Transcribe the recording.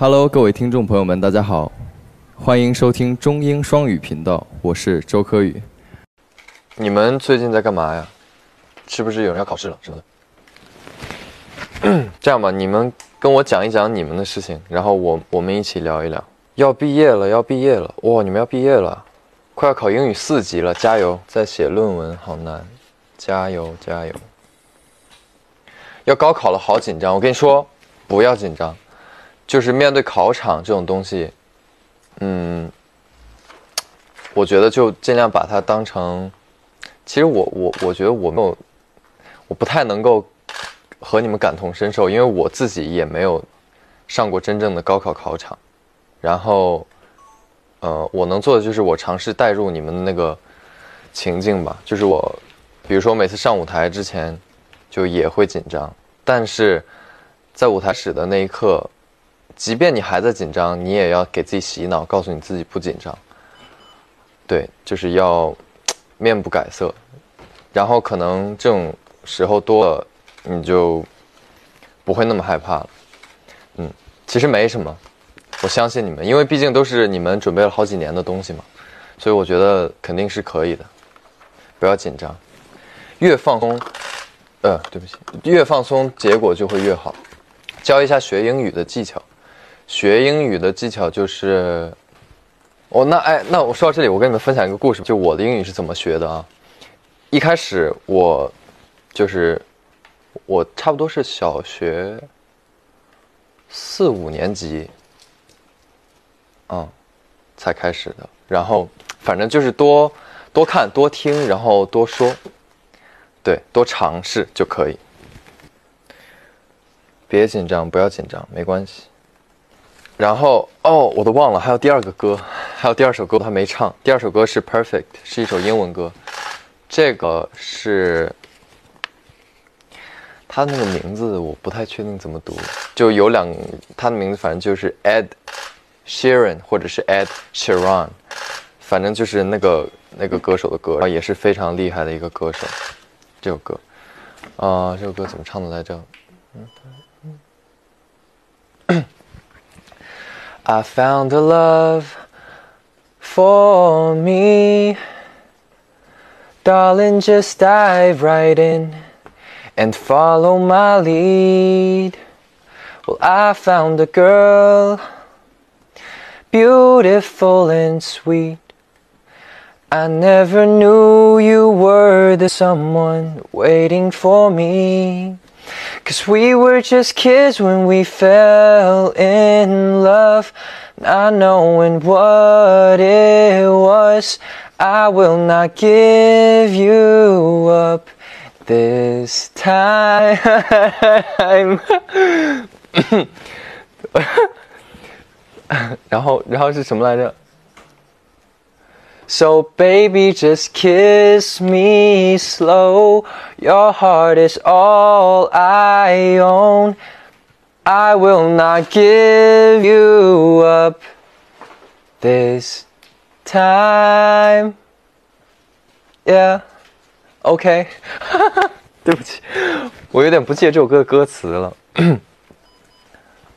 Hello，各位听众朋友们，大家好，欢迎收听中英双语频道，我是周柯宇。你们最近在干嘛呀？是不是有人要考试了什么的？这样吧，你们跟我讲一讲你们的事情，然后我我们一起聊一聊。要毕业了，要毕业了，哇，你们要毕业了，快要考英语四级了，加油！在写论文，好难，加油加油！要高考了，好紧张。我跟你说，不要紧张。就是面对考场这种东西，嗯，我觉得就尽量把它当成，其实我我我觉得我没有，我不太能够和你们感同身受，因为我自己也没有上过真正的高考考场，然后，呃，我能做的就是我尝试带入你们的那个情境吧，就是我，比如说每次上舞台之前就也会紧张，但是在舞台始的那一刻。即便你还在紧张，你也要给自己洗脑，告诉你自己不紧张。对，就是要面不改色，然后可能这种时候多了，你就不会那么害怕了。嗯，其实没什么，我相信你们，因为毕竟都是你们准备了好几年的东西嘛，所以我觉得肯定是可以的。不要紧张，越放松，呃，对不起，越放松，结果就会越好。教一下学英语的技巧。学英语的技巧就是，哦，那哎，那我说到这里，我跟你们分享一个故事，就我的英语是怎么学的啊？一开始我就是我差不多是小学四五年级，嗯，才开始的。然后反正就是多多看、多听，然后多说，对，多尝试就可以。别紧张，不要紧张，没关系。然后哦，我都忘了，还有第二个歌，还有第二首歌我还没唱。第二首歌是《Perfect》，是一首英文歌。这个是他那个名字，我不太确定怎么读。就有两，他的名字反正就是 Ed Sheeran 或者是 Ed Sheeran，反正就是那个那个歌手的歌，也是非常厉害的一个歌手。这首歌啊，这首歌怎么唱的来着嗯？I found a love for me. Darling, just dive right in and follow my lead. Well, I found a girl, beautiful and sweet. I never knew you were the someone waiting for me. Cause we were just kids when we fell in love, not knowing what it was. I will not give you up this time. 然后，然后是什么来着 ？so baby, just kiss me slow. Your heart is all I own. I will not give you up this time. Yeah, OK. 对不起，我有点不记得这首歌的歌词了。